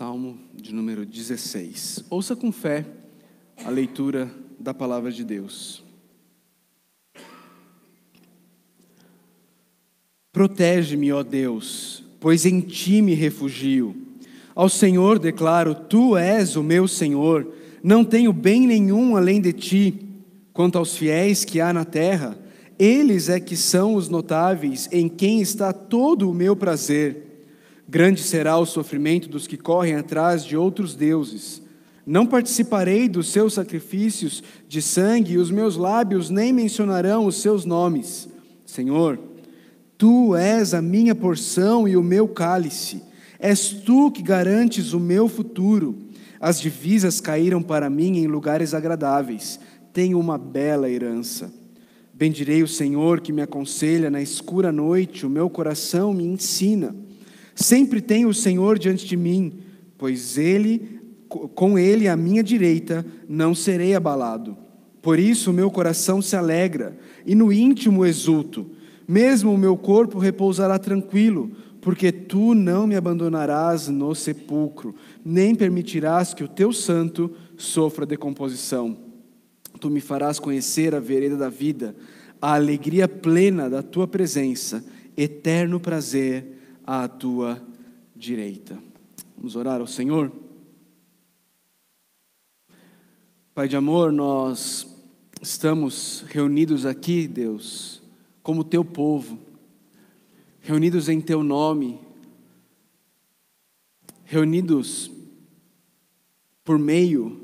Salmo de número 16. Ouça com fé a leitura da palavra de Deus. Protege-me, ó Deus, pois em ti me refugio. Ao Senhor declaro: Tu és o meu Senhor, não tenho bem nenhum além de ti. Quanto aos fiéis que há na terra, eles é que são os notáveis, em quem está todo o meu prazer. Grande será o sofrimento dos que correm atrás de outros deuses. Não participarei dos seus sacrifícios de sangue, e os meus lábios nem mencionarão os seus nomes. Senhor, tu és a minha porção e o meu cálice. És tu que garantes o meu futuro. As divisas caíram para mim em lugares agradáveis. Tenho uma bela herança. Bendirei o Senhor que me aconselha na escura noite, o meu coração me ensina. Sempre tenho o Senhor diante de mim, pois ele, com ele à minha direita, não serei abalado. Por isso o meu coração se alegra e no íntimo exulto. Mesmo o meu corpo repousará tranquilo, porque tu não me abandonarás no sepulcro, nem permitirás que o teu santo sofra decomposição. Tu me farás conhecer a vereda da vida, a alegria plena da tua presença, eterno prazer à tua direita. Vamos orar ao Senhor. Pai de amor, nós estamos reunidos aqui, Deus, como teu povo, reunidos em teu nome, reunidos por meio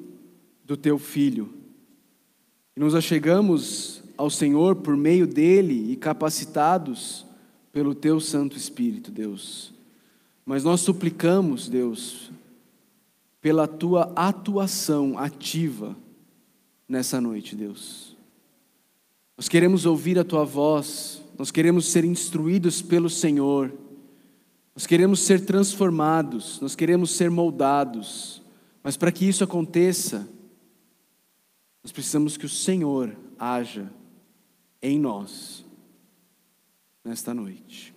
do teu filho. E nos achegamos ao Senhor por meio dele e capacitados pelo teu Santo Espírito, Deus. Mas nós suplicamos, Deus, pela tua atuação ativa nessa noite, Deus. Nós queremos ouvir a tua voz, nós queremos ser instruídos pelo Senhor, nós queremos ser transformados, nós queremos ser moldados, mas para que isso aconteça, nós precisamos que o Senhor haja em nós nesta noite.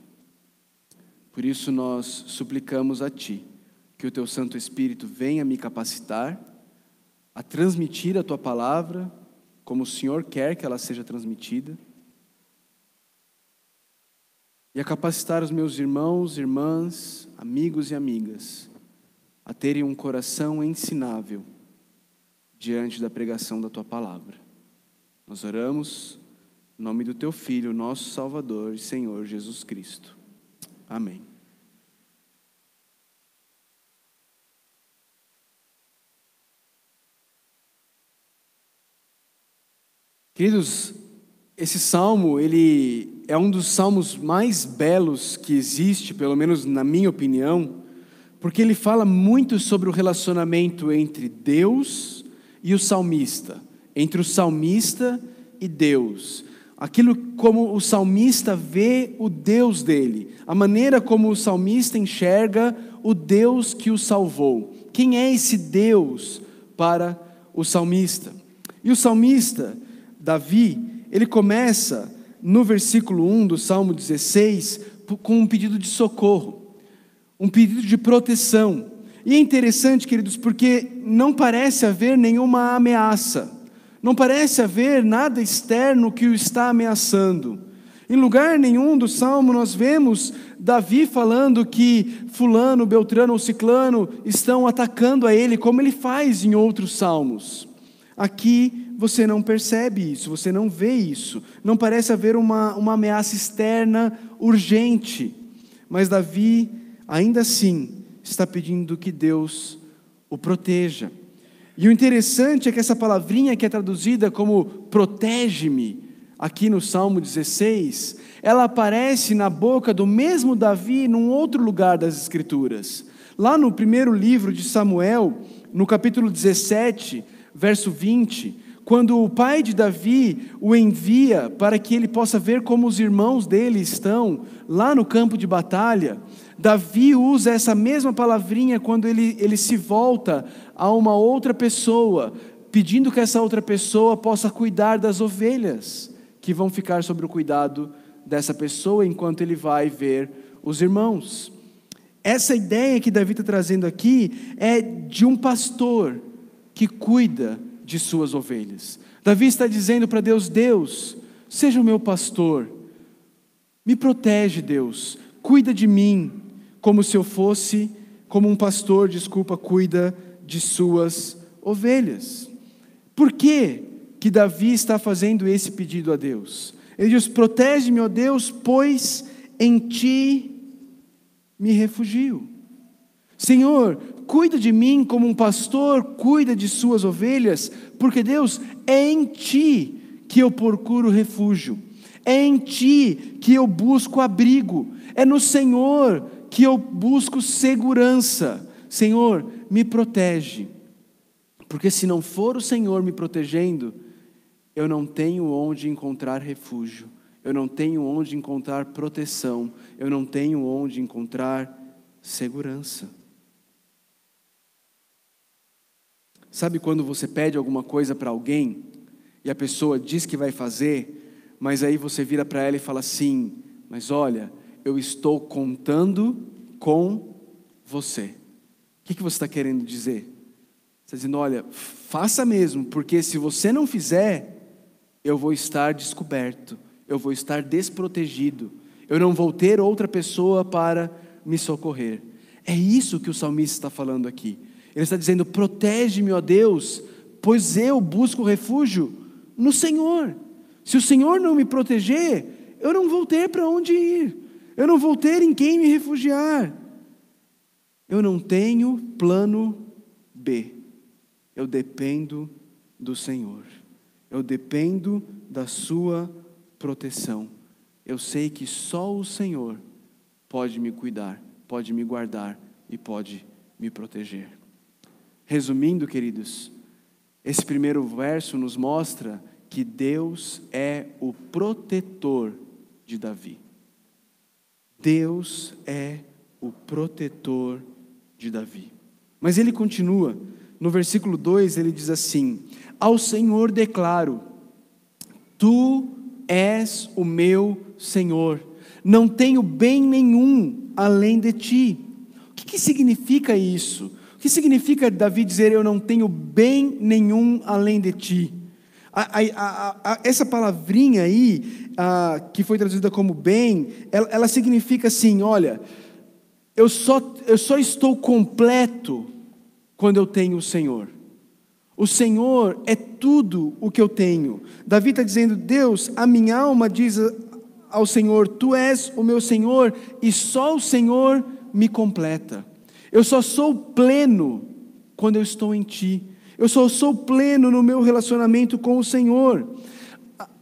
Por isso nós suplicamos a Ti que o Teu Santo Espírito venha me capacitar a transmitir a Tua palavra como o Senhor quer que ela seja transmitida e a capacitar os meus irmãos, irmãs, amigos e amigas a terem um coração ensinável diante da pregação da Tua palavra. Nós oramos em nome do teu Filho, nosso Salvador e Senhor Jesus Cristo. Amém. Queridos, esse salmo, ele é um dos salmos mais belos que existe, pelo menos na minha opinião, porque ele fala muito sobre o relacionamento entre Deus e o salmista, entre o salmista e Deus aquilo como o salmista vê o Deus dele, a maneira como o salmista enxerga o Deus que o salvou. Quem é esse Deus para o salmista? E o salmista, Davi, ele começa no versículo 1 do Salmo 16 com um pedido de socorro, um pedido de proteção. E é interessante, queridos, porque não parece haver nenhuma ameaça. Não parece haver nada externo que o está ameaçando. Em lugar nenhum do salmo nós vemos Davi falando que Fulano, Beltrano ou Ciclano estão atacando a ele, como ele faz em outros salmos. Aqui você não percebe isso, você não vê isso. Não parece haver uma, uma ameaça externa urgente. Mas Davi, ainda assim, está pedindo que Deus o proteja. E o interessante é que essa palavrinha que é traduzida como protege-me, aqui no Salmo 16, ela aparece na boca do mesmo Davi num outro lugar das Escrituras. Lá no primeiro livro de Samuel, no capítulo 17, verso 20, quando o pai de Davi o envia para que ele possa ver como os irmãos dele estão lá no campo de batalha, Davi usa essa mesma palavrinha quando ele, ele se volta a uma outra pessoa, pedindo que essa outra pessoa possa cuidar das ovelhas que vão ficar sob o cuidado dessa pessoa enquanto ele vai ver os irmãos. essa ideia que Davi está trazendo aqui é de um pastor que cuida de suas ovelhas. Davi está dizendo para Deus: Deus, seja o meu pastor, me protege, Deus, cuida de mim, como se eu fosse, como um pastor, desculpa, cuida de suas ovelhas. Por que, que Davi está fazendo esse pedido a Deus? Ele diz: Protege-me, ó Deus, pois em ti me refugio. Senhor, cuida de mim como um pastor cuida de suas ovelhas, porque Deus, é em ti que eu procuro refúgio, é em ti que eu busco abrigo, é no Senhor que eu busco segurança. Senhor, me protege, porque se não for o Senhor me protegendo, eu não tenho onde encontrar refúgio, eu não tenho onde encontrar proteção, eu não tenho onde encontrar segurança. Sabe quando você pede alguma coisa para alguém e a pessoa diz que vai fazer, mas aí você vira para ela e fala assim: Mas olha, eu estou contando com você. O que, que você está querendo dizer? Você está dizendo: Olha, faça mesmo, porque se você não fizer, eu vou estar descoberto, eu vou estar desprotegido, eu não vou ter outra pessoa para me socorrer. É isso que o salmista está falando aqui. Ele está dizendo: protege-me, ó Deus, pois eu busco refúgio no Senhor. Se o Senhor não me proteger, eu não vou ter para onde ir, eu não vou ter em quem me refugiar. Eu não tenho plano B, eu dependo do Senhor. Eu dependo da Sua proteção. Eu sei que só o Senhor pode me cuidar, pode me guardar e pode me proteger. Resumindo, queridos, esse primeiro verso nos mostra que Deus é o protetor de Davi. Deus é o protetor de Davi. Mas ele continua, no versículo 2 ele diz assim: ao Senhor declaro: Tu és o meu Senhor, não tenho bem nenhum além de ti. O que, que significa isso? O que significa Davi dizer: Eu não tenho bem nenhum além de ti? A, a, a, essa palavrinha aí, que foi traduzida como bem, ela, ela significa assim: olha, eu só, eu só estou completo quando eu tenho o Senhor. O Senhor é tudo o que eu tenho. Davi está dizendo: Deus, a minha alma diz ao Senhor: Tu és o meu Senhor, e só o Senhor me completa. Eu só sou pleno quando eu estou em Ti. Eu só sou pleno no meu relacionamento com o Senhor.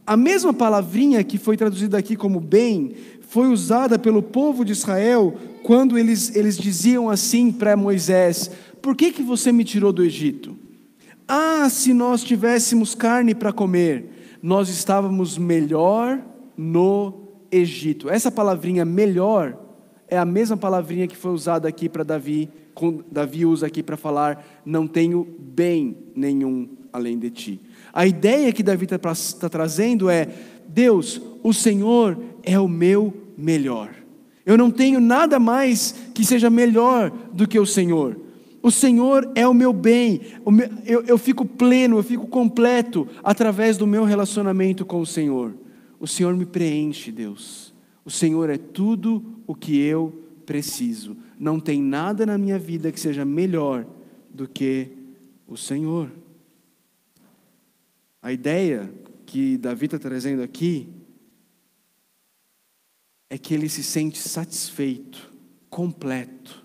A mesma palavrinha que foi traduzida aqui como bem, foi usada pelo povo de Israel quando eles, eles diziam assim para Moisés: Por que, que você me tirou do Egito? Ah, se nós tivéssemos carne para comer, nós estávamos melhor no Egito. Essa palavrinha melhor é a mesma palavrinha que foi usada aqui para Davi, Davi usa aqui para falar: não tenho bem nenhum além de ti. A ideia que Davi está tá trazendo é: Deus, o Senhor é o meu melhor. Eu não tenho nada mais que seja melhor do que o Senhor. O Senhor é o meu bem, eu, eu fico pleno, eu fico completo através do meu relacionamento com o Senhor. O Senhor me preenche, Deus. O Senhor é tudo o que eu preciso. Não tem nada na minha vida que seja melhor do que o Senhor. A ideia que Davi está trazendo aqui é que ele se sente satisfeito, completo,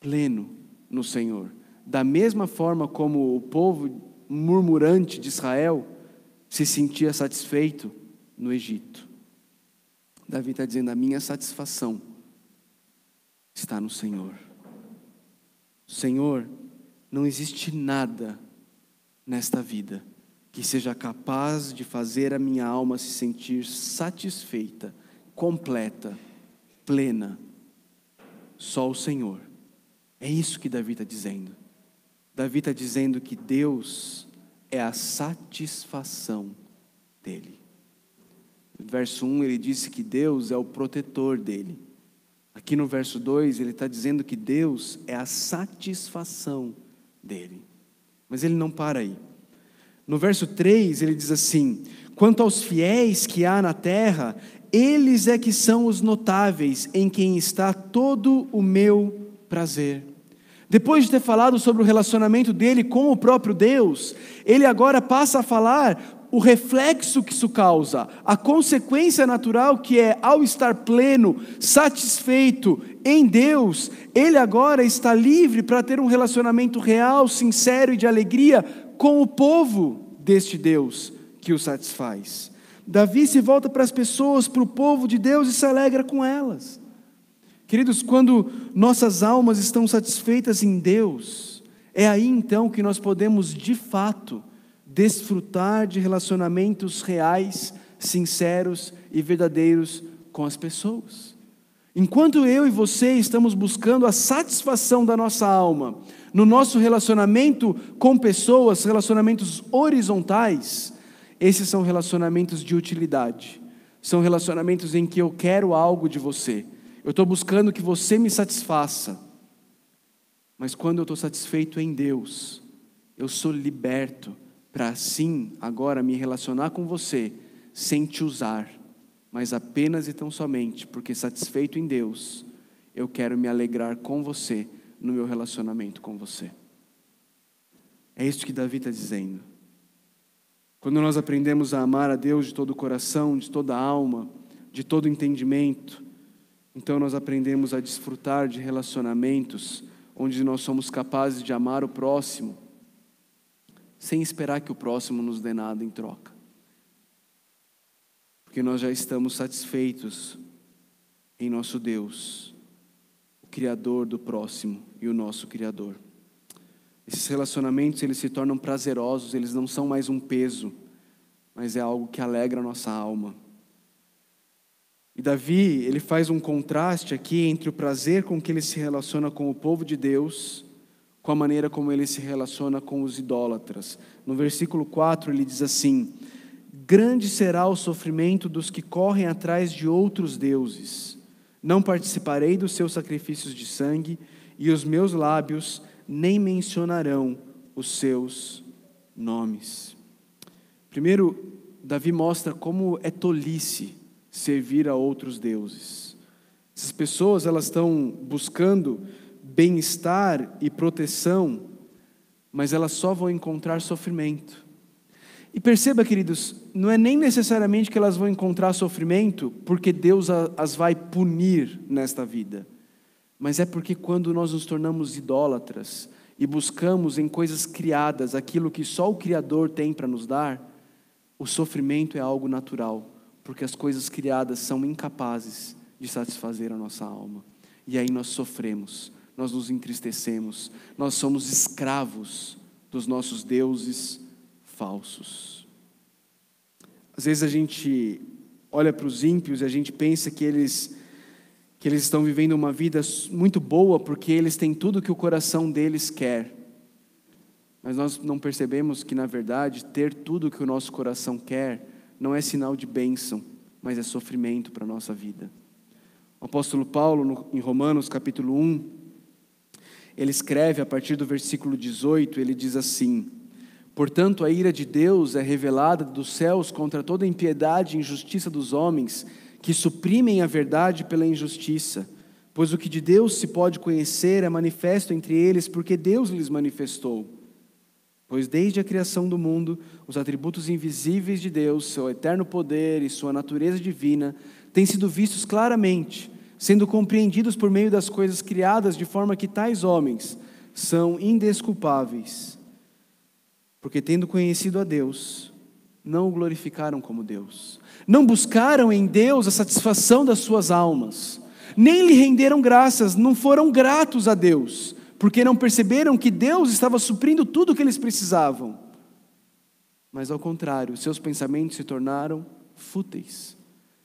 pleno no Senhor. Da mesma forma como o povo murmurante de Israel se sentia satisfeito no Egito. Davi está dizendo: a minha satisfação está no Senhor. Senhor, não existe nada nesta vida que seja capaz de fazer a minha alma se sentir satisfeita, completa, plena. Só o Senhor. É isso que Davi está dizendo. Davi está dizendo que Deus é a satisfação dele. Verso 1 ele disse que Deus é o protetor dele. Aqui no verso 2, ele está dizendo que Deus é a satisfação dele. Mas ele não para aí. No verso 3, ele diz assim: Quanto aos fiéis que há na terra, eles é que são os notáveis, em quem está todo o meu prazer. Depois de ter falado sobre o relacionamento dele com o próprio Deus, ele agora passa a falar o reflexo que isso causa, a consequência natural que é, ao estar pleno, satisfeito em Deus, ele agora está livre para ter um relacionamento real, sincero e de alegria com o povo deste Deus que o satisfaz. Davi se volta para as pessoas, para o povo de Deus e se alegra com elas. Queridos, quando nossas almas estão satisfeitas em Deus, é aí então que nós podemos de fato desfrutar de relacionamentos reais, sinceros e verdadeiros com as pessoas. Enquanto eu e você estamos buscando a satisfação da nossa alma no nosso relacionamento com pessoas, relacionamentos horizontais, esses são relacionamentos de utilidade, são relacionamentos em que eu quero algo de você, eu estou buscando que você me satisfaça, mas quando eu estou satisfeito em Deus, eu sou liberto para assim agora me relacionar com você sem te usar, mas apenas e tão somente porque satisfeito em Deus, eu quero me alegrar com você no meu relacionamento com você. É isso que Davi está dizendo. Quando nós aprendemos a amar a Deus de todo o coração, de toda a alma, de todo o entendimento, então nós aprendemos a desfrutar de relacionamentos onde nós somos capazes de amar o próximo sem esperar que o próximo nos dê nada em troca. Porque nós já estamos satisfeitos em nosso Deus, o Criador do próximo e o nosso Criador. Esses relacionamentos eles se tornam prazerosos, eles não são mais um peso, mas é algo que alegra a nossa alma. E Davi, ele faz um contraste aqui entre o prazer com que ele se relaciona com o povo de Deus com a maneira como ele se relaciona com os idólatras. No versículo 4 ele diz assim: Grande será o sofrimento dos que correm atrás de outros deuses. Não participarei dos seus sacrifícios de sangue, e os meus lábios nem mencionarão os seus nomes. Primeiro, Davi mostra como é tolice servir a outros deuses. Essas pessoas elas estão buscando bem-estar e proteção, mas elas só vão encontrar sofrimento. E perceba, queridos, não é nem necessariamente que elas vão encontrar sofrimento porque Deus as vai punir nesta vida, mas é porque quando nós nos tornamos idólatras e buscamos em coisas criadas aquilo que só o Criador tem para nos dar, o sofrimento é algo natural, porque as coisas criadas são incapazes de satisfazer a nossa alma. E aí nós sofremos, nós nos entristecemos, nós somos escravos dos nossos deuses falsos. Às vezes a gente olha para os ímpios e a gente pensa que eles que eles estão vivendo uma vida muito boa porque eles têm tudo que o coração deles quer. Mas nós não percebemos que, na verdade, ter tudo que o nosso coração quer não é sinal de bênção, mas é sofrimento para a nossa vida. O apóstolo Paulo, em Romanos capítulo 1, ele escreve a partir do versículo 18, ele diz assim: Portanto, a ira de Deus é revelada dos céus contra toda impiedade e injustiça dos homens, que suprimem a verdade pela injustiça. Pois o que de Deus se pode conhecer é manifesto entre eles, porque Deus lhes manifestou. Pois desde a criação do mundo, os atributos invisíveis de Deus, seu eterno poder e sua natureza divina, têm sido vistos claramente sendo compreendidos por meio das coisas criadas, de forma que tais homens são indesculpáveis, porque tendo conhecido a Deus, não o glorificaram como Deus, não buscaram em Deus a satisfação das suas almas, nem lhe renderam graças, não foram gratos a Deus, porque não perceberam que Deus estava suprindo tudo o que eles precisavam. Mas ao contrário, seus pensamentos se tornaram fúteis,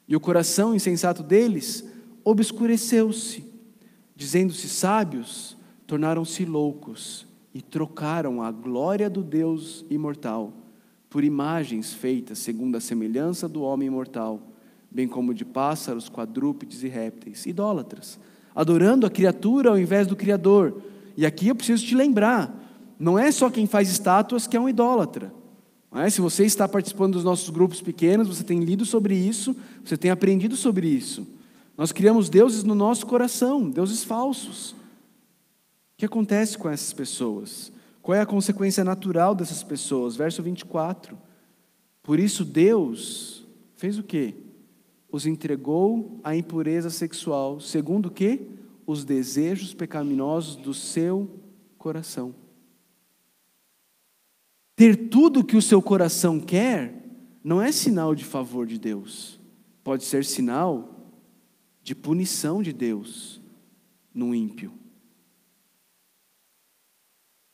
e o coração insensato deles obscureceu-se. Dizendo-se sábios, tornaram-se loucos e trocaram a glória do Deus imortal por imagens feitas segundo a semelhança do homem imortal, bem como de pássaros, quadrúpedes e répteis, idólatras, adorando a criatura ao invés do Criador. E aqui eu preciso te lembrar: não é só quem faz estátuas que é um idólatra. É? Se você está participando dos nossos grupos pequenos, você tem lido sobre isso, você tem aprendido sobre isso. Nós criamos deuses no nosso coração, deuses falsos. O que acontece com essas pessoas? Qual é a consequência natural dessas pessoas? Verso 24. Por isso Deus fez o quê? Os entregou à impureza sexual, segundo o quê? Os desejos pecaminosos do seu coração. Ter tudo o que o seu coração quer não é sinal de favor de Deus, pode ser sinal de punição de Deus no ímpio.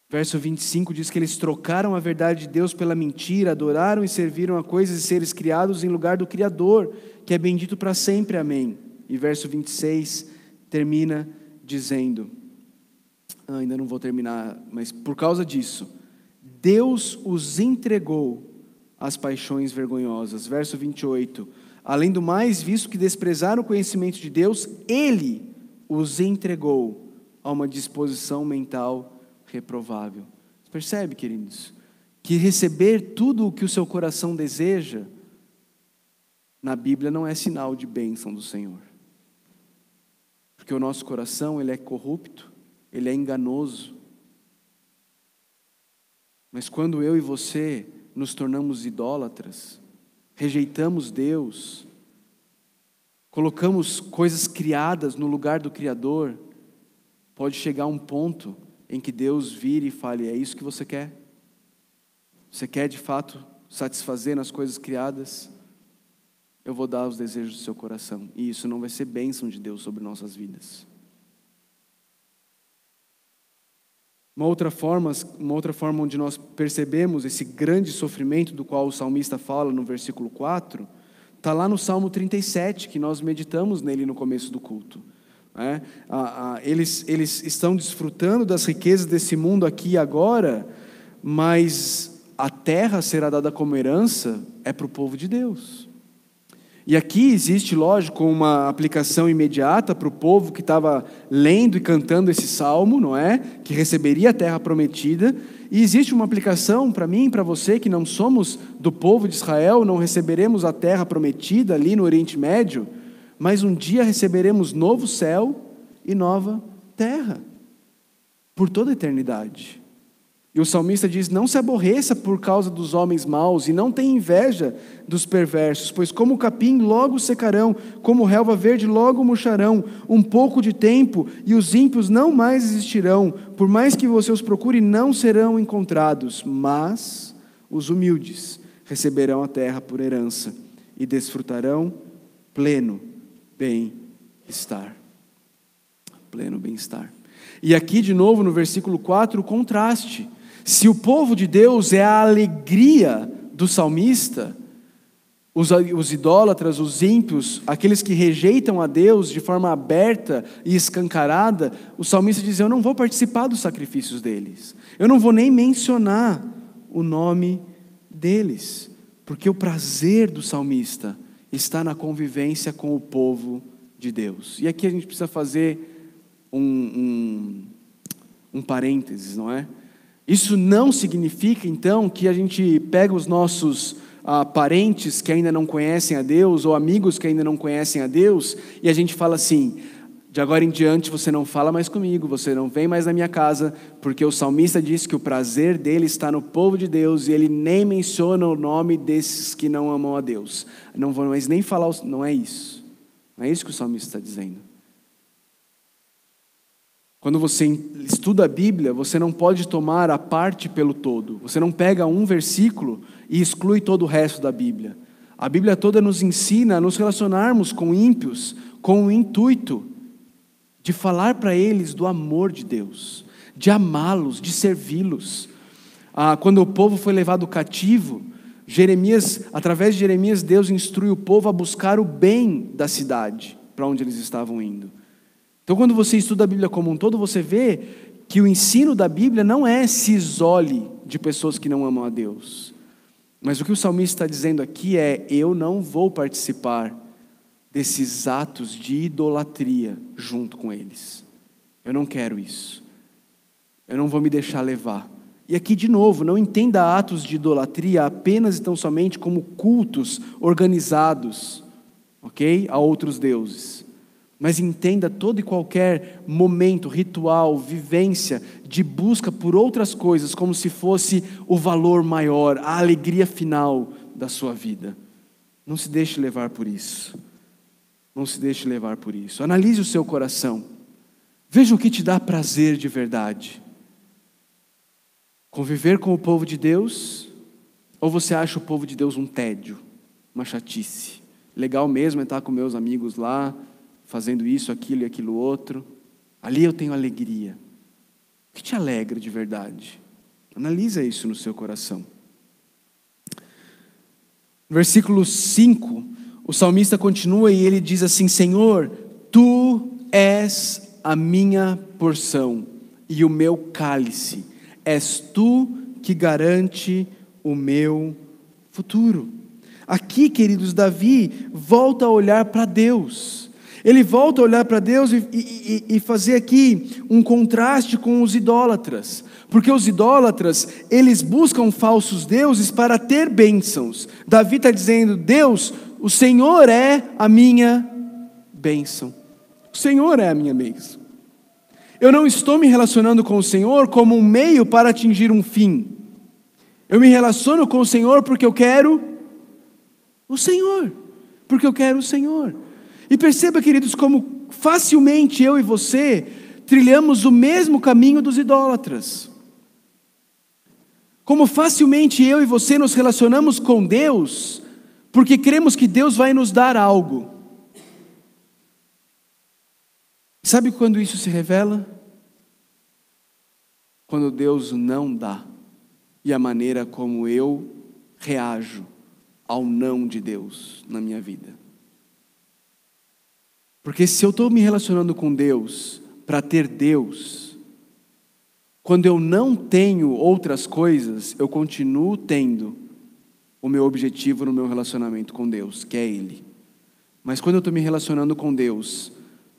Verso 25 diz que eles trocaram a verdade de Deus pela mentira, adoraram e serviram a coisas e seres criados em lugar do Criador, que é bendito para sempre. Amém. E verso 26 termina dizendo: ah, ainda não vou terminar, mas por causa disso Deus os entregou às paixões vergonhosas. Verso 28. Além do mais, visto que desprezaram o conhecimento de Deus, Ele os entregou a uma disposição mental reprovável. Percebe, queridos, que receber tudo o que o seu coração deseja, na Bíblia não é sinal de bênção do Senhor. Porque o nosso coração, ele é corrupto, ele é enganoso, mas quando eu e você nos tornamos idólatras, rejeitamos Deus, colocamos coisas criadas no lugar do Criador, pode chegar um ponto em que Deus vire e fale: É isso que você quer? Você quer de fato satisfazer nas coisas criadas? Eu vou dar os desejos do seu coração, e isso não vai ser bênção de Deus sobre nossas vidas. Uma outra forma, uma outra forma onde nós percebemos esse grande sofrimento do qual o salmista fala no versículo 4, está lá no Salmo 37, que nós meditamos nele no começo do culto. É, eles, eles estão desfrutando das riquezas desse mundo aqui e agora, mas a terra será dada como herança é para o povo de Deus. E aqui existe, lógico, uma aplicação imediata para o povo que estava lendo e cantando esse salmo, não é? Que receberia a terra prometida. E existe uma aplicação para mim para você que não somos do povo de Israel, não receberemos a terra prometida ali no Oriente Médio, mas um dia receberemos novo céu e nova terra, por toda a eternidade. E o salmista diz: Não se aborreça por causa dos homens maus, e não tenha inveja dos perversos, pois como o capim logo secarão, como relva verde logo murcharão, um pouco de tempo, e os ímpios não mais existirão, por mais que você os procure, não serão encontrados, mas os humildes receberão a terra por herança e desfrutarão pleno bem-estar. Pleno bem-estar. E aqui, de novo, no versículo 4, o contraste. Se o povo de Deus é a alegria do salmista, os, os, idólatras, os ímpios, aqueles que rejeitam a Deus de forma aberta e escancarada, o salmista diz: Eu não vou participar dos sacrifícios deles, eu não vou nem mencionar o nome deles, porque o prazer do salmista está na convivência com o povo de Deus. E aqui a gente precisa fazer um, um, um parênteses, não é? Isso não significa, então, que a gente pega os nossos ah, parentes que ainda não conhecem a Deus, ou amigos que ainda não conhecem a Deus, e a gente fala assim: de agora em diante você não fala mais comigo, você não vem mais na minha casa, porque o salmista diz que o prazer dele está no povo de Deus e ele nem menciona o nome desses que não amam a Deus. Não vou mais nem falar, não é isso. Não é isso que o salmista está dizendo. Quando você estuda a Bíblia, você não pode tomar a parte pelo todo. Você não pega um versículo e exclui todo o resto da Bíblia. A Bíblia toda nos ensina a nos relacionarmos com ímpios com o intuito de falar para eles do amor de Deus, de amá-los, de servi-los. Ah, quando o povo foi levado cativo, Jeremias, através de Jeremias, Deus instrui o povo a buscar o bem da cidade para onde eles estavam indo. Então, quando você estuda a Bíblia como um todo, você vê que o ensino da Bíblia não é se isole de pessoas que não amam a Deus. Mas o que o salmista está dizendo aqui é: eu não vou participar desses atos de idolatria junto com eles. Eu não quero isso. Eu não vou me deixar levar. E aqui, de novo, não entenda atos de idolatria apenas e tão somente como cultos organizados, ok? A outros deuses. Mas entenda todo e qualquer momento, ritual, vivência de busca por outras coisas como se fosse o valor maior, a alegria final da sua vida. Não se deixe levar por isso. Não se deixe levar por isso. Analise o seu coração. Veja o que te dá prazer de verdade. Conviver com o povo de Deus, ou você acha o povo de Deus um tédio, uma chatice? Legal mesmo é estar com meus amigos lá, fazendo isso, aquilo e aquilo outro. Ali eu tenho alegria. O que te alegra de verdade? Analisa isso no seu coração. Versículo 5, o salmista continua e ele diz assim: Senhor, tu és a minha porção e o meu cálice, és tu que garante o meu futuro. Aqui, queridos, Davi volta a olhar para Deus. Ele volta a olhar para Deus e, e, e, fazer aqui um contraste com os idólatras, porque os idólatras eles buscam falsos deuses para ter bênçãos. Davi está dizendo: Deus, o Senhor é a minha bênção. O Senhor é a minha bênção. Eu não estou me relacionando com o Senhor como um meio para atingir um fim. Eu me relaciono com o Senhor porque eu quero o Senhor. Porque eu quero o Senhor. E perceba, queridos, como facilmente eu e você trilhamos o mesmo caminho dos idólatras. Como facilmente eu e você nos relacionamos com Deus, porque cremos que Deus vai nos dar algo. Sabe quando isso se revela? Quando Deus não dá, e a maneira como eu reajo ao não de Deus na minha vida. Porque se eu estou me relacionando com Deus para ter Deus, quando eu não tenho outras coisas, eu continuo tendo o meu objetivo no meu relacionamento com Deus, que é Ele. Mas quando eu estou me relacionando com Deus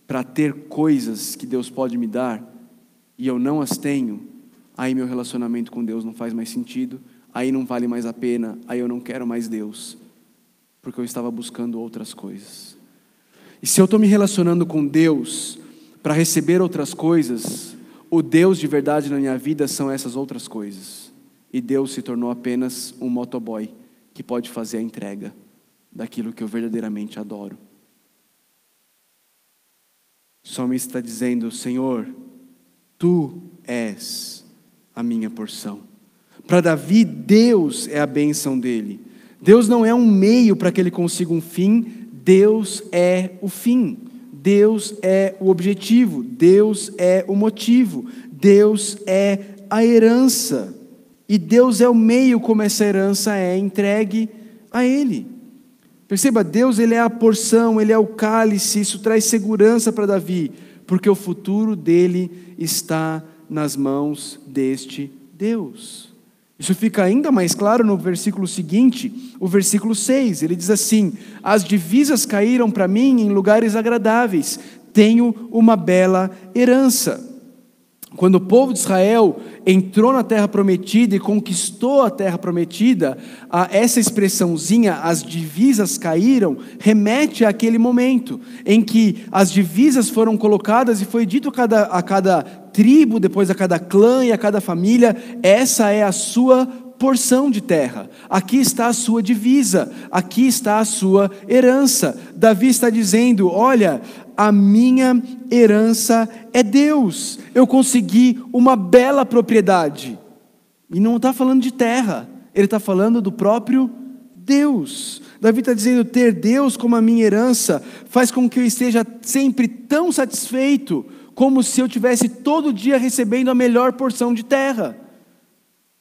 para ter coisas que Deus pode me dar e eu não as tenho, aí meu relacionamento com Deus não faz mais sentido, aí não vale mais a pena, aí eu não quero mais Deus, porque eu estava buscando outras coisas. E se eu estou me relacionando com Deus para receber outras coisas, o Deus de verdade na minha vida são essas outras coisas. E Deus se tornou apenas um motoboy que pode fazer a entrega daquilo que eu verdadeiramente adoro. O salmista está dizendo: Senhor, tu és a minha porção. Para Davi, Deus é a bênção dele. Deus não é um meio para que ele consiga um fim, Deus é o fim, Deus é o objetivo, Deus é o motivo, Deus é a herança. E Deus é o meio como essa herança é entregue a Ele. Perceba, Deus ele é a porção, ele é o cálice, isso traz segurança para Davi, porque o futuro dele está nas mãos deste Deus. Isso fica ainda mais claro no versículo seguinte, o versículo 6. Ele diz assim: As divisas caíram para mim em lugares agradáveis, tenho uma bela herança. Quando o povo de Israel entrou na terra prometida e conquistou a terra prometida, essa expressãozinha, as divisas caíram, remete àquele momento em que as divisas foram colocadas e foi dito a cada, a cada tribo, depois a cada clã e a cada família: essa é a sua porção de terra, aqui está a sua divisa, aqui está a sua herança. Davi está dizendo: olha, a minha herança é Deus. Eu consegui uma bela propriedade. E não está falando de terra, ele está falando do próprio Deus. Davi está dizendo: ter Deus como a minha herança faz com que eu esteja sempre tão satisfeito, como se eu tivesse todo dia recebendo a melhor porção de terra,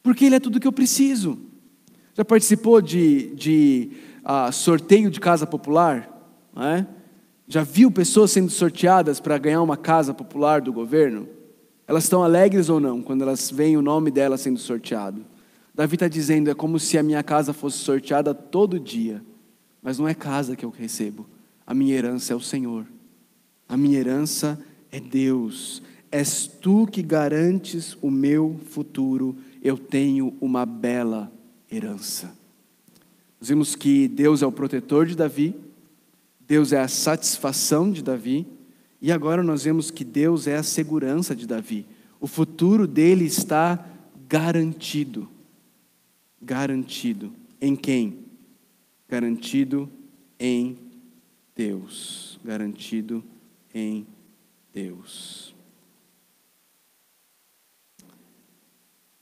porque Ele é tudo que eu preciso. Já participou de, de uh, sorteio de casa popular? Não é? Já viu pessoas sendo sorteadas para ganhar uma casa popular do governo? Elas estão alegres ou não quando elas veem o nome dela sendo sorteado? Davi está dizendo: é como se a minha casa fosse sorteada todo dia, mas não é casa que eu recebo, A minha herança é o Senhor. A minha herança é Deus. És tu que garantes o meu futuro. Eu tenho uma bela herança. Nós vimos que Deus é o protetor de Davi, Deus é a satisfação de Davi, e agora nós vemos que Deus é a segurança de Davi. O futuro dele está garantido. Garantido. Em quem? Garantido em Deus. Garantido em Deus.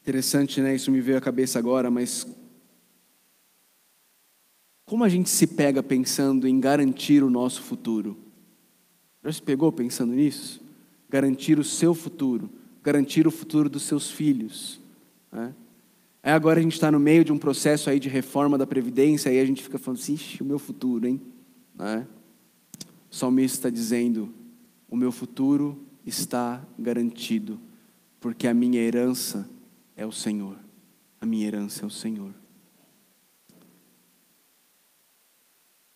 Interessante, né? Isso me veio à cabeça agora, mas como a gente se pega pensando em garantir o nosso futuro? Já se pegou pensando nisso? Garantir o seu futuro, garantir o futuro dos seus filhos. Né? Aí agora a gente está no meio de um processo aí de reforma da Previdência, aí a gente fica falando assim, o meu futuro, hein? Né? O salmista está dizendo, o meu futuro está garantido, porque a minha herança é o Senhor. A minha herança é o Senhor.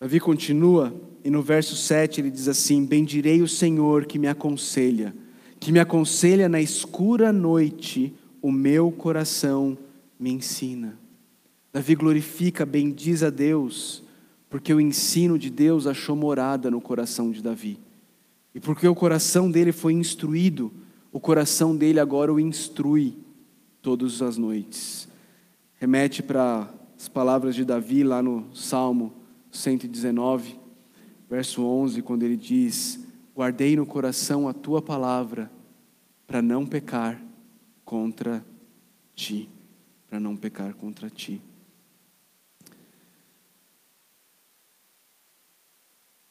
Davi continua e no verso 7 ele diz assim: Bendirei o Senhor que me aconselha, que me aconselha na escura noite, o meu coração me ensina. Davi glorifica, bendiz a Deus, porque o ensino de Deus achou morada no coração de Davi. E porque o coração dele foi instruído, o coração dele agora o instrui todas as noites. Remete para as palavras de Davi lá no Salmo 119, verso 11, quando ele diz: Guardei no coração a tua palavra, para não pecar contra ti. Para não pecar contra ti.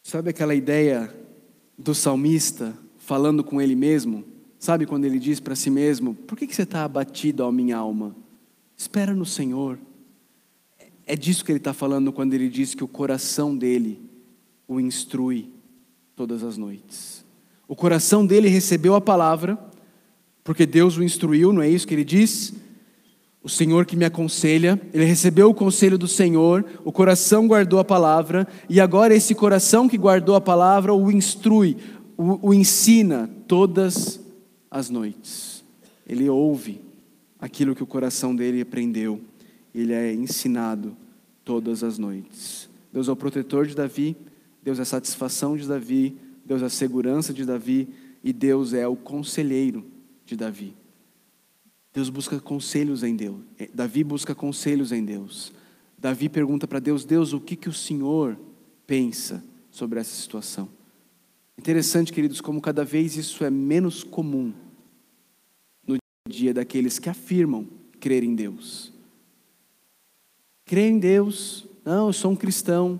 Sabe aquela ideia do salmista falando com ele mesmo? Sabe quando ele diz para si mesmo: Por que, que você está abatido, ó minha alma? Espera no Senhor. É disso que ele está falando quando ele diz que o coração dele o instrui todas as noites. O coração dele recebeu a palavra, porque Deus o instruiu, não é isso que ele diz? O Senhor que me aconselha, ele recebeu o conselho do Senhor, o coração guardou a palavra, e agora esse coração que guardou a palavra o instrui, o, o ensina todas as noites. Ele ouve aquilo que o coração dele aprendeu ele é ensinado todas as noites. Deus é o protetor de Davi, Deus é a satisfação de Davi, Deus é a segurança de Davi e Deus é o conselheiro de Davi. Deus busca conselhos em Deus. É, Davi busca conselhos em Deus. Davi pergunta para Deus: Deus, o que, que o Senhor pensa sobre essa situação? Interessante, queridos, como cada vez isso é menos comum no dia daqueles que afirmam crer em Deus crê em Deus, não, eu sou um cristão,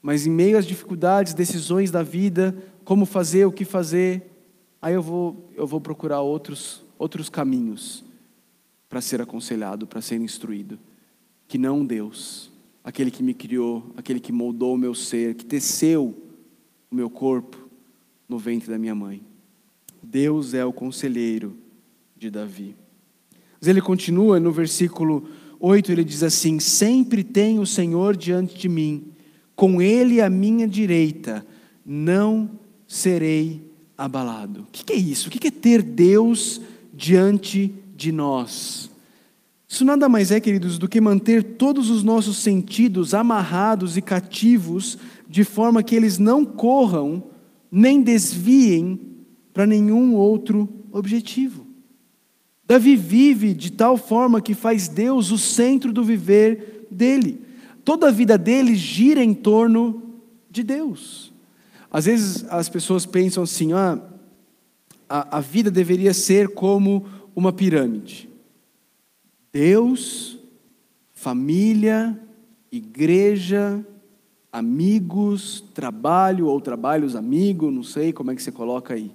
mas em meio às dificuldades, decisões da vida, como fazer, o que fazer, aí eu vou, eu vou procurar outros, outros caminhos para ser aconselhado, para ser instruído, que não Deus, aquele que me criou, aquele que moldou o meu ser, que teceu o meu corpo no ventre da minha mãe. Deus é o conselheiro de Davi. Mas ele continua no versículo 8 ele diz assim: Sempre tenho o Senhor diante de mim, com Ele à minha direita, não serei abalado. O que é isso? O que é ter Deus diante de nós? Isso nada mais é, queridos, do que manter todos os nossos sentidos amarrados e cativos, de forma que eles não corram nem desviem para nenhum outro objetivo. Davi vive de tal forma que faz Deus o centro do viver dele. Toda a vida dele gira em torno de Deus. Às vezes as pessoas pensam assim: ah, a, a vida deveria ser como uma pirâmide. Deus, família, igreja, amigos, trabalho ou trabalhos amigo, não sei como é que você coloca aí.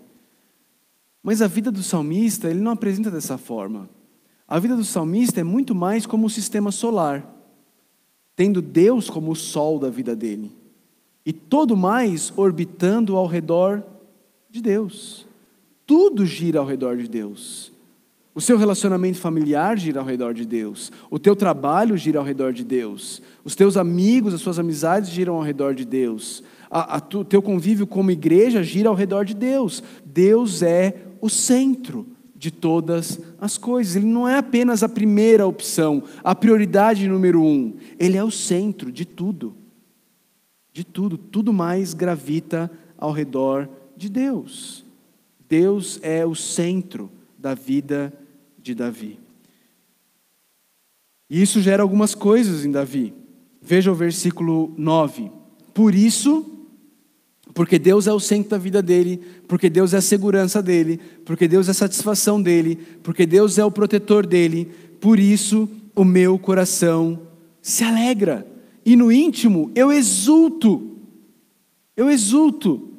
Mas a vida do salmista, ele não apresenta dessa forma. A vida do salmista é muito mais como o sistema solar, tendo Deus como o sol da vida dele, e todo mais orbitando ao redor de Deus. Tudo gira ao redor de Deus. O seu relacionamento familiar gira ao redor de Deus. O teu trabalho gira ao redor de Deus. Os teus amigos, as suas amizades giram ao redor de Deus. O teu convívio como igreja gira ao redor de Deus. Deus é o centro de todas as coisas. Ele não é apenas a primeira opção, a prioridade número um. Ele é o centro de tudo. De tudo. Tudo mais gravita ao redor de Deus. Deus é o centro da vida de Davi. E isso gera algumas coisas em Davi. Veja o versículo 9. Por isso, porque Deus é o centro da vida dele, porque Deus é a segurança dele, porque Deus é a satisfação dele, porque Deus é o protetor dele, por isso o meu coração se alegra. E no íntimo eu exulto. Eu exulto.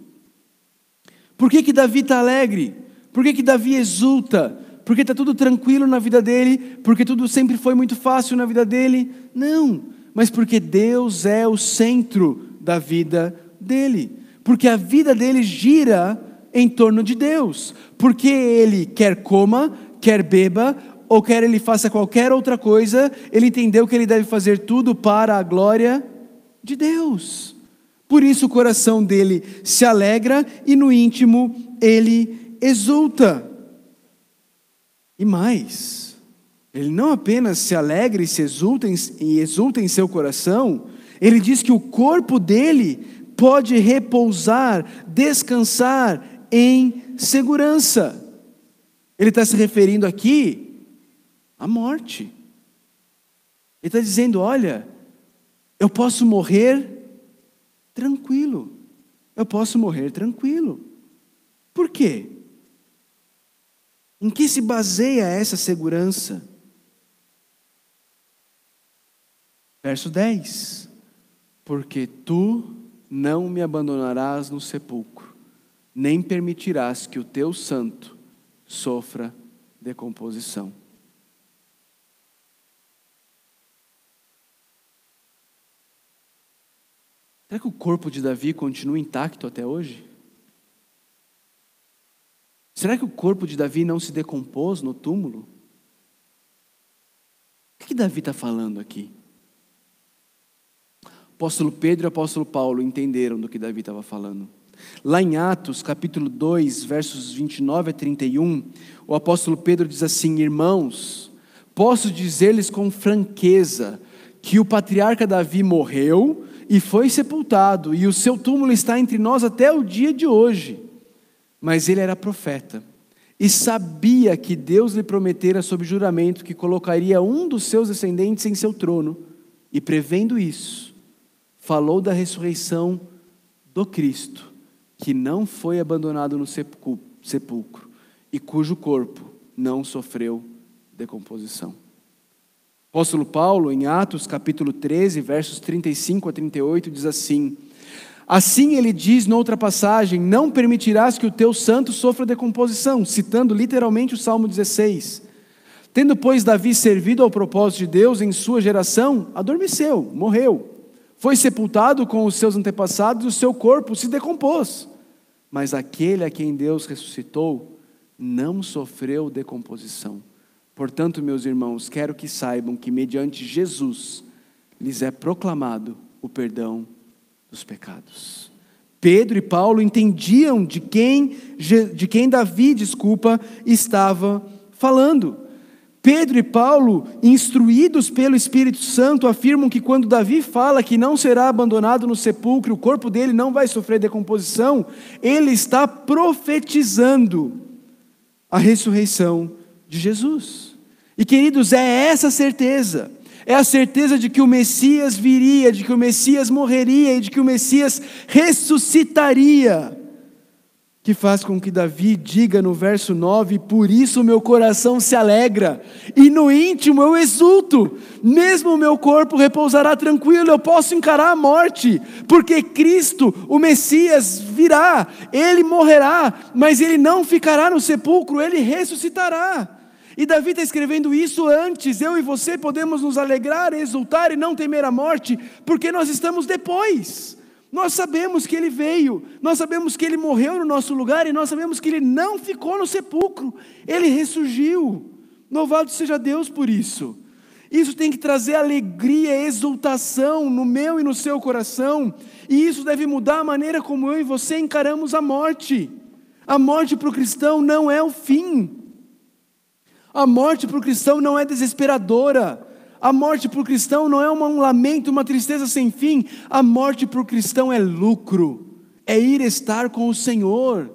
Por que, que Davi está alegre? Por que, que Davi exulta? Porque está tudo tranquilo na vida dele? Porque tudo sempre foi muito fácil na vida dele? Não, mas porque Deus é o centro da vida dele. Porque a vida dele gira em torno de Deus. Porque ele quer coma, quer beba, ou quer ele faça qualquer outra coisa, ele entendeu que ele deve fazer tudo para a glória de Deus. Por isso o coração dele se alegra e no íntimo ele exulta. E mais, ele não apenas se alegra e se exulta em, e exulta em seu coração, ele diz que o corpo dele pode repousar, descansar em segurança. Ele está se referindo aqui à morte. Ele está dizendo: olha, eu posso morrer tranquilo. Eu posso morrer tranquilo. Por quê? Em que se baseia essa segurança? Verso 10: Porque tu não me abandonarás no sepulcro, nem permitirás que o teu santo sofra decomposição. Será que o corpo de Davi continua intacto até hoje? Será que o corpo de Davi não se decompôs no túmulo? O que Davi está falando aqui? apóstolo Pedro e o apóstolo Paulo entenderam do que Davi estava falando. Lá em Atos, capítulo 2, versos 29 a 31, o apóstolo Pedro diz assim: Irmãos, posso dizer-lhes com franqueza que o patriarca Davi morreu e foi sepultado, e o seu túmulo está entre nós até o dia de hoje. Mas ele era profeta e sabia que Deus lhe prometera sob juramento que colocaria um dos seus descendentes em seu trono, e prevendo isso, falou da ressurreição do Cristo, que não foi abandonado no sepulcro e cujo corpo não sofreu decomposição. Apóstolo Paulo, em Atos capítulo 13, versos 35 a 38, diz assim: Assim ele diz noutra passagem: Não permitirás que o teu santo sofra decomposição, citando literalmente o Salmo 16. Tendo, pois, Davi servido ao propósito de Deus em sua geração, adormeceu, morreu foi sepultado com os seus antepassados e o seu corpo se decompôs. Mas aquele a quem Deus ressuscitou não sofreu decomposição. Portanto, meus irmãos, quero que saibam que mediante Jesus lhes é proclamado o perdão dos pecados. Pedro e Paulo entendiam de quem, de quem Davi, desculpa, estava falando. Pedro e Paulo, instruídos pelo Espírito Santo, afirmam que quando Davi fala que não será abandonado no sepulcro, o corpo dele não vai sofrer decomposição, ele está profetizando a ressurreição de Jesus. E queridos, é essa certeza, é a certeza de que o Messias viria, de que o Messias morreria e de que o Messias ressuscitaria que faz com que Davi diga no verso 9: Por isso meu coração se alegra, e no íntimo eu exulto, mesmo o meu corpo repousará tranquilo, eu posso encarar a morte, porque Cristo, o Messias, virá, ele morrerá, mas ele não ficará no sepulcro, ele ressuscitará. E Davi está escrevendo isso antes, eu e você podemos nos alegrar, exultar e não temer a morte, porque nós estamos depois. Nós sabemos que ele veio, nós sabemos que ele morreu no nosso lugar e nós sabemos que ele não ficou no sepulcro, ele ressurgiu. Louvado seja Deus por isso. Isso tem que trazer alegria, exultação no meu e no seu coração, e isso deve mudar a maneira como eu e você encaramos a morte. A morte para o cristão não é o fim. A morte para o cristão não é desesperadora. A morte para o cristão não é um lamento, uma tristeza sem fim. A morte para o cristão é lucro, é ir estar com o Senhor.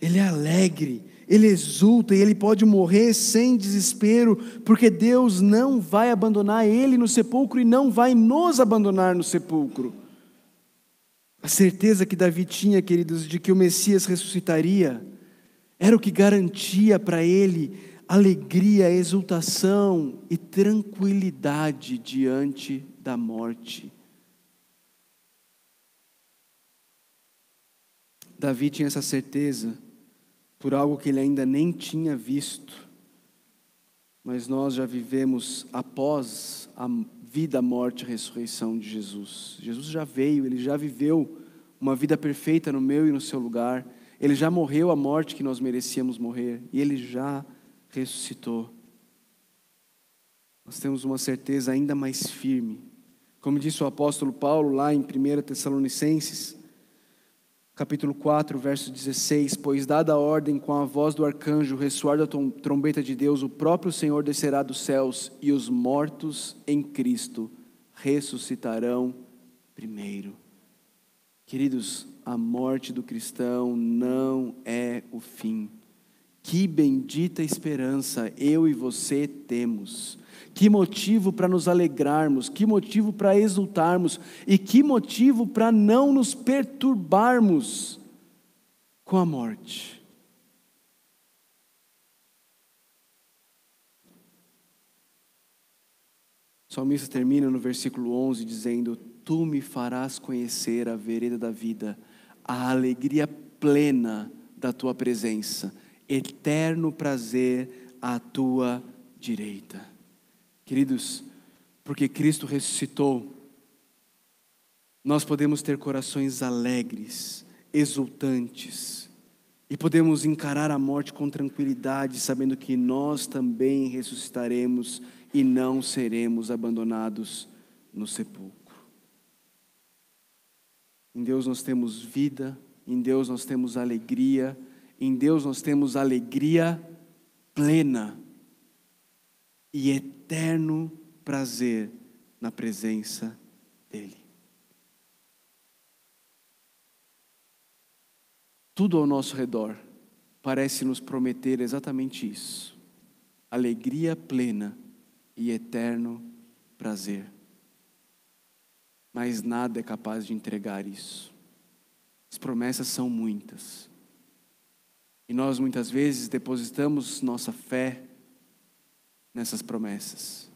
Ele é alegre, ele exulta e ele pode morrer sem desespero, porque Deus não vai abandonar ele no sepulcro e não vai nos abandonar no sepulcro. A certeza que Davi tinha, queridos, de que o Messias ressuscitaria, era o que garantia para ele alegria, exultação e tranquilidade diante da morte. Davi tinha essa certeza por algo que ele ainda nem tinha visto, mas nós já vivemos após a vida, morte e ressurreição de Jesus. Jesus já veio, ele já viveu uma vida perfeita no meu e no seu lugar, ele já morreu a morte que nós merecíamos morrer, e ele já ressuscitou. Nós temos uma certeza ainda mais firme. Como disse o apóstolo Paulo lá em 1 Tessalonicenses, capítulo 4, verso 16: Pois dada a ordem com a voz do arcanjo, ressoar da trombeta de Deus, o próprio Senhor descerá dos céus, e os mortos em Cristo ressuscitarão primeiro. Queridos, a morte do cristão não é o fim. Que bendita esperança eu e você temos. Que motivo para nos alegrarmos, que motivo para exultarmos e que motivo para não nos perturbarmos com a morte. O salmista termina no versículo 11 dizendo: Tu me farás conhecer a vereda da vida, a alegria plena da tua presença, eterno prazer à tua direita. Queridos, porque Cristo ressuscitou, nós podemos ter corações alegres, exultantes, e podemos encarar a morte com tranquilidade, sabendo que nós também ressuscitaremos e não seremos abandonados no sepulcro. Em Deus nós temos vida, em Deus nós temos alegria, em Deus nós temos alegria plena e eterno prazer na presença dEle. Tudo ao nosso redor parece nos prometer exatamente isso: alegria plena e eterno prazer. Mas nada é capaz de entregar isso. As promessas são muitas. E nós muitas vezes depositamos nossa fé nessas promessas,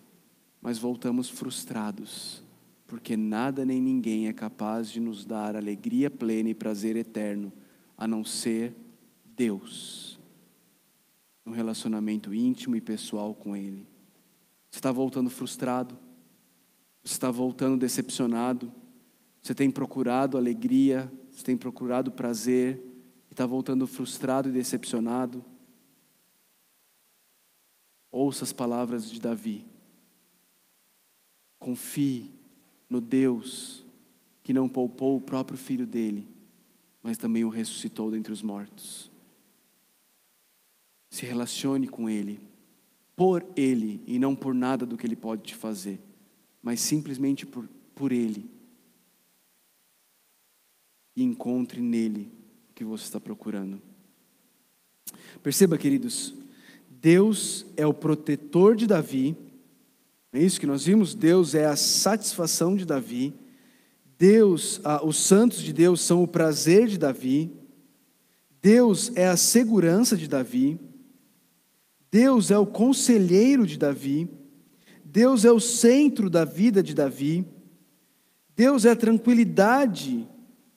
mas voltamos frustrados, porque nada nem ninguém é capaz de nos dar alegria plena e prazer eterno, a não ser Deus, um relacionamento íntimo e pessoal com Ele. Você está voltando frustrado, você está voltando decepcionado, você tem procurado alegria, você tem procurado prazer, e está voltando frustrado e decepcionado. Ouça as palavras de Davi. Confie no Deus que não poupou o próprio filho dele, mas também o ressuscitou dentre os mortos. Se relacione com ele, por ele e não por nada do que ele pode te fazer, mas simplesmente por, por ele. E encontre nele que você está procurando. Perceba, queridos, Deus é o protetor de Davi, é isso que nós vimos? Deus é a satisfação de Davi, Deus, ah, os santos de Deus são o prazer de Davi, Deus é a segurança de Davi, Deus é o conselheiro de Davi, Deus é o centro da vida de Davi, Deus é a tranquilidade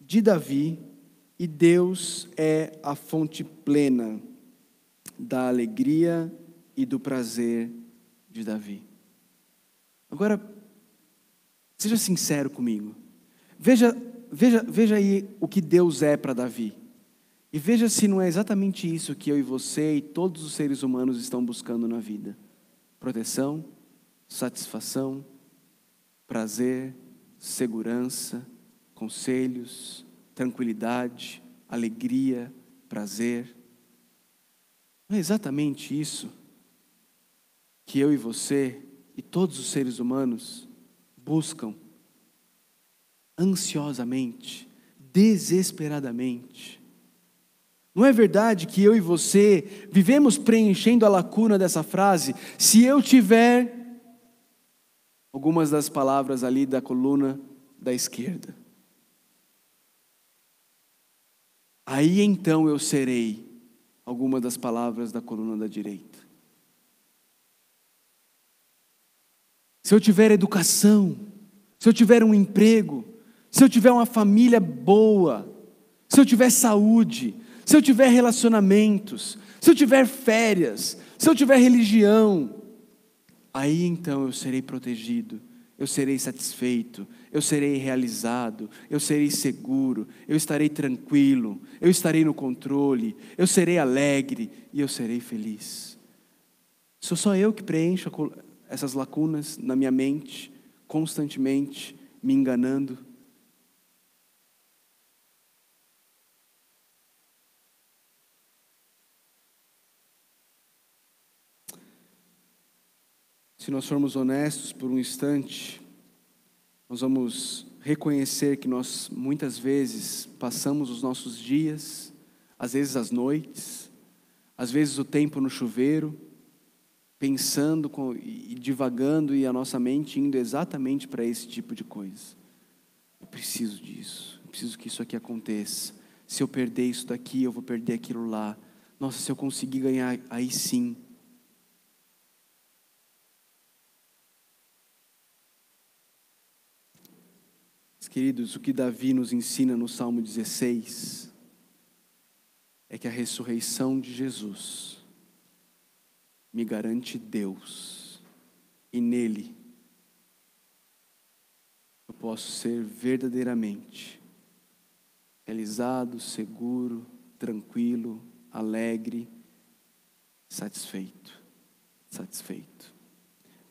de Davi e Deus é a fonte plena da alegria e do prazer de Davi. Agora, seja sincero comigo. Veja, veja, veja aí o que Deus é para Davi. E veja se não é exatamente isso que eu e você e todos os seres humanos estão buscando na vida: proteção, satisfação, prazer, segurança, conselhos, tranquilidade, alegria, prazer. Não é exatamente isso que eu e você e todos os seres humanos buscam ansiosamente, desesperadamente. Não é verdade que eu e você vivemos preenchendo a lacuna dessa frase? Se eu tiver algumas das palavras ali da coluna da esquerda, aí então eu serei alguma das palavras da coluna da direita. Se eu tiver educação, se eu tiver um emprego, se eu tiver uma família boa, se eu tiver saúde, se eu tiver relacionamentos, se eu tiver férias, se eu tiver religião, aí então eu serei protegido, eu serei satisfeito, eu serei realizado, eu serei seguro, eu estarei tranquilo, eu estarei no controle, eu serei alegre e eu serei feliz. Sou só eu que preencho essas lacunas na minha mente, constantemente me enganando. Se nós formos honestos por um instante, nós vamos reconhecer que nós muitas vezes passamos os nossos dias, às vezes as noites, às vezes o tempo no chuveiro, pensando e divagando e a nossa mente indo exatamente para esse tipo de coisa. Eu preciso disso, eu preciso que isso aqui aconteça. Se eu perder isso daqui, eu vou perder aquilo lá. Nossa, se eu conseguir ganhar, aí sim. Queridos, o que Davi nos ensina no Salmo 16 é que a ressurreição de Jesus me garante Deus, e nele eu posso ser verdadeiramente realizado, seguro, tranquilo, alegre, satisfeito. Satisfeito.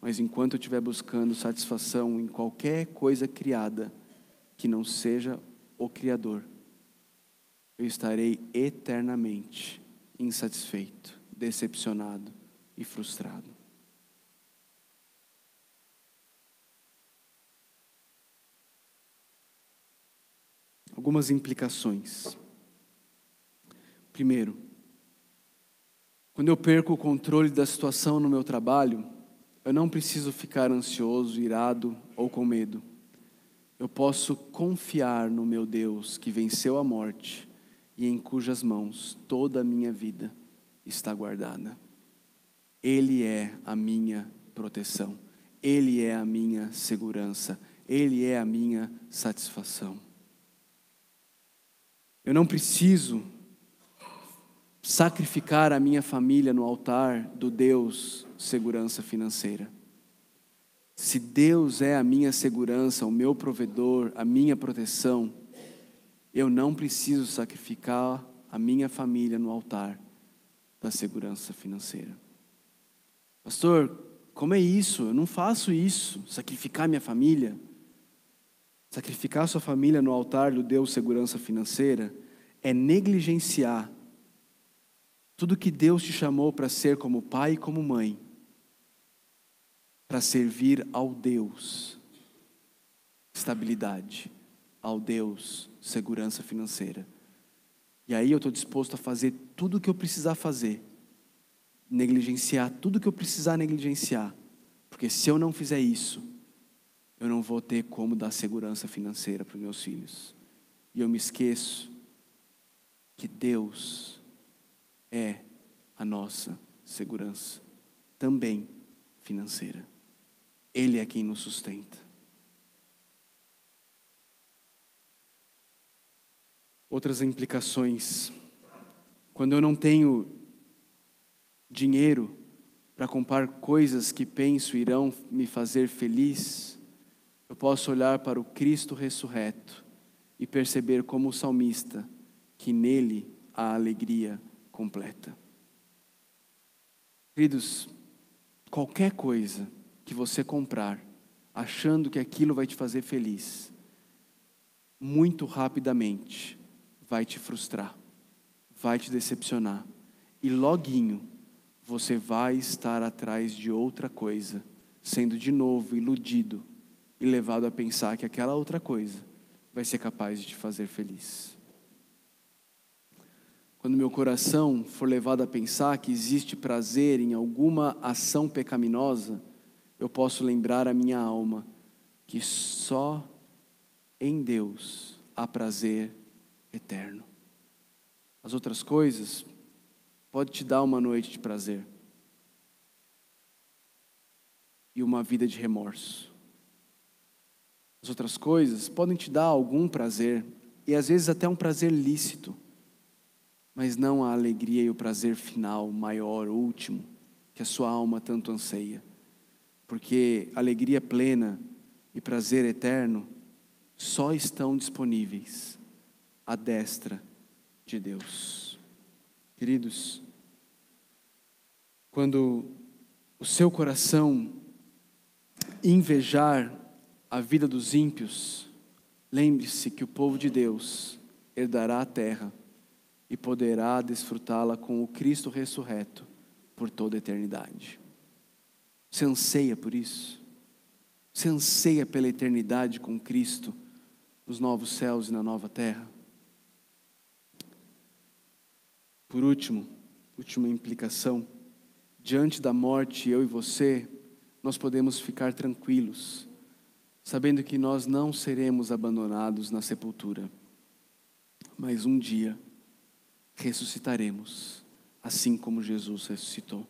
Mas enquanto eu estiver buscando satisfação em qualquer coisa criada, que não seja o Criador, eu estarei eternamente insatisfeito, decepcionado e frustrado. Algumas implicações. Primeiro, quando eu perco o controle da situação no meu trabalho, eu não preciso ficar ansioso, irado ou com medo eu posso confiar no meu Deus que venceu a morte e em cujas mãos toda a minha vida está guardada. Ele é a minha proteção, Ele é a minha segurança, Ele é a minha satisfação. Eu não preciso sacrificar a minha família no altar do Deus segurança financeira. Se Deus é a minha segurança, o meu provedor, a minha proteção, eu não preciso sacrificar a minha família no altar da segurança financeira. Pastor, como é isso? Eu não faço isso, sacrificar minha família. Sacrificar sua família no altar do Deus segurança financeira é negligenciar tudo que Deus te chamou para ser como pai e como mãe para servir ao Deus estabilidade, ao Deus segurança financeira. E aí eu estou disposto a fazer tudo o que eu precisar fazer, negligenciar tudo o que eu precisar negligenciar, porque se eu não fizer isso, eu não vou ter como dar segurança financeira para os meus filhos. E eu me esqueço que Deus é a nossa segurança, também financeira. Ele é quem nos sustenta. Outras implicações. Quando eu não tenho dinheiro para comprar coisas que penso irão me fazer feliz, eu posso olhar para o Cristo ressurreto e perceber como o salmista que nele a alegria completa. Queridos, qualquer coisa que você comprar, achando que aquilo vai te fazer feliz, muito rapidamente vai te frustrar, vai te decepcionar, e loguinho você vai estar atrás de outra coisa, sendo de novo iludido e levado a pensar que aquela outra coisa vai ser capaz de te fazer feliz. Quando meu coração for levado a pensar que existe prazer em alguma ação pecaminosa, eu posso lembrar a minha alma que só em Deus há prazer eterno. As outras coisas pode te dar uma noite de prazer e uma vida de remorso. As outras coisas podem te dar algum prazer e às vezes até um prazer lícito mas não a alegria e o prazer final, maior, último, que a sua alma tanto anseia. Porque alegria plena e prazer eterno só estão disponíveis à destra de Deus. Queridos, quando o seu coração invejar a vida dos ímpios, lembre-se que o povo de Deus herdará a terra e poderá desfrutá-la com o Cristo ressurreto por toda a eternidade. Você anseia por isso? Você anseia pela eternidade com Cristo nos novos céus e na nova terra? Por último, última implicação, diante da morte, eu e você, nós podemos ficar tranquilos, sabendo que nós não seremos abandonados na sepultura, mas um dia ressuscitaremos, assim como Jesus ressuscitou.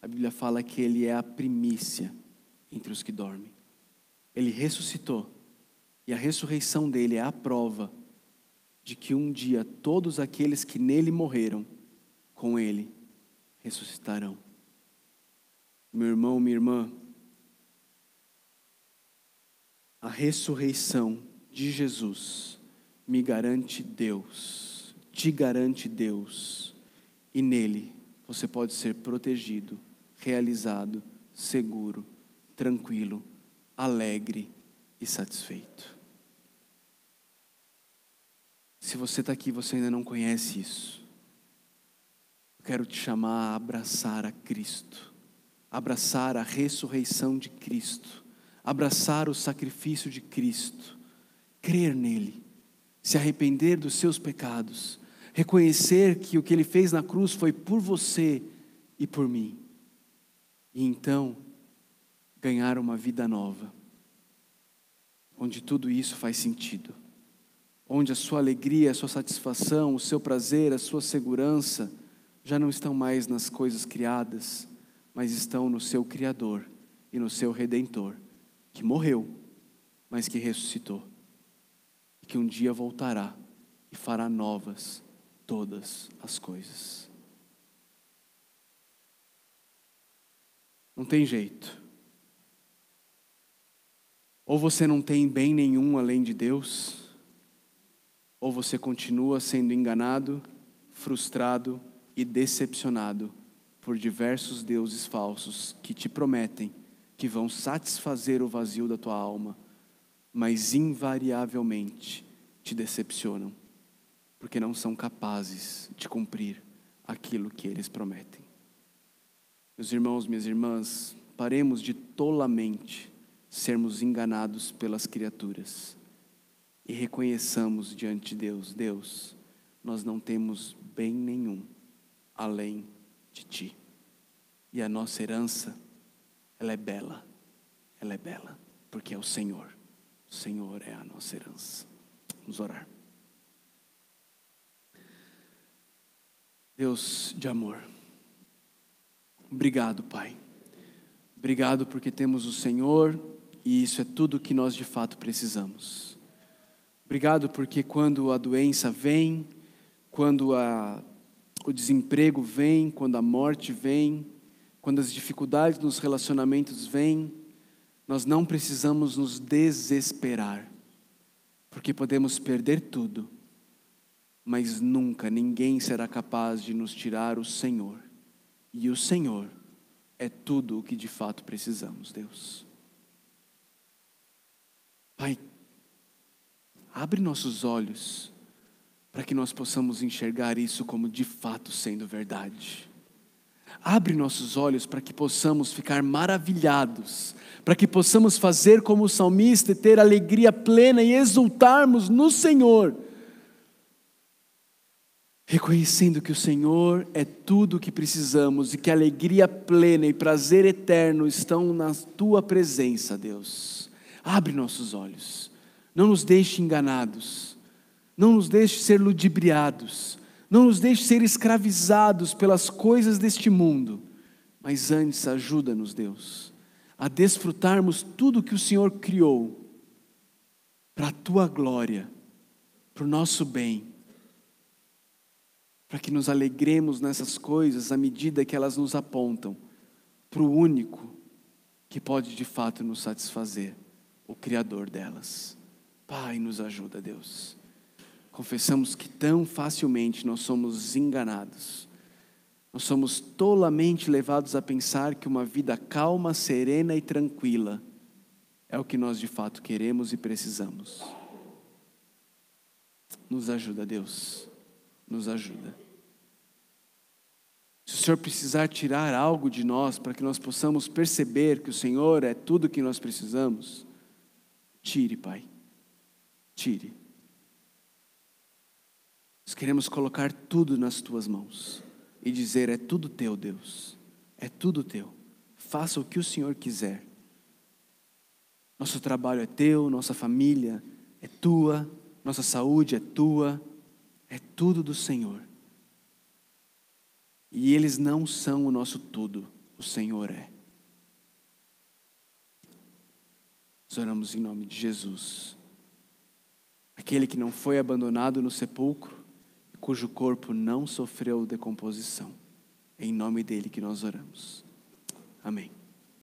A Bíblia fala que Ele é a primícia entre os que dormem. Ele ressuscitou, e a ressurreição dele é a prova de que um dia todos aqueles que nele morreram, com Ele ressuscitarão. Meu irmão, minha irmã, a ressurreição de Jesus me garante Deus te garante Deus, e nele você pode ser protegido, realizado, seguro, tranquilo, alegre e satisfeito. Se você está aqui e você ainda não conhece isso, eu quero te chamar a abraçar a Cristo, abraçar a ressurreição de Cristo, abraçar o sacrifício de Cristo, crer nele, se arrepender dos seus pecados reconhecer que o que ele fez na cruz foi por você e por mim. E então, ganhar uma vida nova, onde tudo isso faz sentido, onde a sua alegria, a sua satisfação, o seu prazer, a sua segurança já não estão mais nas coisas criadas, mas estão no seu Criador e no seu Redentor, que morreu, mas que ressuscitou, e que um dia voltará e fará novas todas as coisas. Não tem jeito. Ou você não tem bem nenhum além de Deus, ou você continua sendo enganado, frustrado e decepcionado por diversos deuses falsos que te prometem que vão satisfazer o vazio da tua alma, mas invariavelmente te decepcionam porque não são capazes de cumprir aquilo que eles prometem. Meus irmãos, minhas irmãs, paremos de tolamente sermos enganados pelas criaturas e reconheçamos diante de Deus: Deus, nós não temos bem nenhum além de Ti. E a nossa herança, ela é bela, ela é bela, porque é o Senhor. O Senhor é a nossa herança. Vamos orar. Deus de amor. Obrigado, Pai. Obrigado porque temos o Senhor e isso é tudo que nós de fato precisamos. Obrigado porque quando a doença vem, quando a, o desemprego vem, quando a morte vem, quando as dificuldades nos relacionamentos vêm, nós não precisamos nos desesperar, porque podemos perder tudo mas nunca ninguém será capaz de nos tirar o Senhor. E o Senhor é tudo o que de fato precisamos, Deus. Pai, abre nossos olhos para que nós possamos enxergar isso como de fato sendo verdade. Abre nossos olhos para que possamos ficar maravilhados, para que possamos fazer como o salmista e ter alegria plena e exultarmos no Senhor, reconhecendo que o Senhor é tudo o que precisamos e que alegria plena e prazer eterno estão na tua presença, Deus. Abre nossos olhos, não nos deixe enganados, não nos deixe ser ludibriados. Não nos deixe ser escravizados pelas coisas deste mundo, mas antes ajuda-nos, Deus, a desfrutarmos tudo que o Senhor criou para a tua glória, para o nosso bem, para que nos alegremos nessas coisas à medida que elas nos apontam para o único que pode de fato nos satisfazer, o Criador delas. Pai, nos ajuda, Deus confessamos que tão facilmente nós somos enganados. Nós somos tolamente levados a pensar que uma vida calma, serena e tranquila é o que nós de fato queremos e precisamos. Nos ajuda, Deus, nos ajuda. Se o Senhor precisar tirar algo de nós para que nós possamos perceber que o Senhor é tudo que nós precisamos, tire, Pai, tire. Nós queremos colocar tudo nas tuas mãos e dizer: é tudo teu, Deus, é tudo teu. Faça o que o Senhor quiser. Nosso trabalho é teu, nossa família é tua, nossa saúde é tua, é tudo do Senhor. E eles não são o nosso tudo, o Senhor é. Nós oramos em nome de Jesus, aquele que não foi abandonado no sepulcro, cujo corpo não sofreu decomposição. É em nome dele que nós oramos. Amém.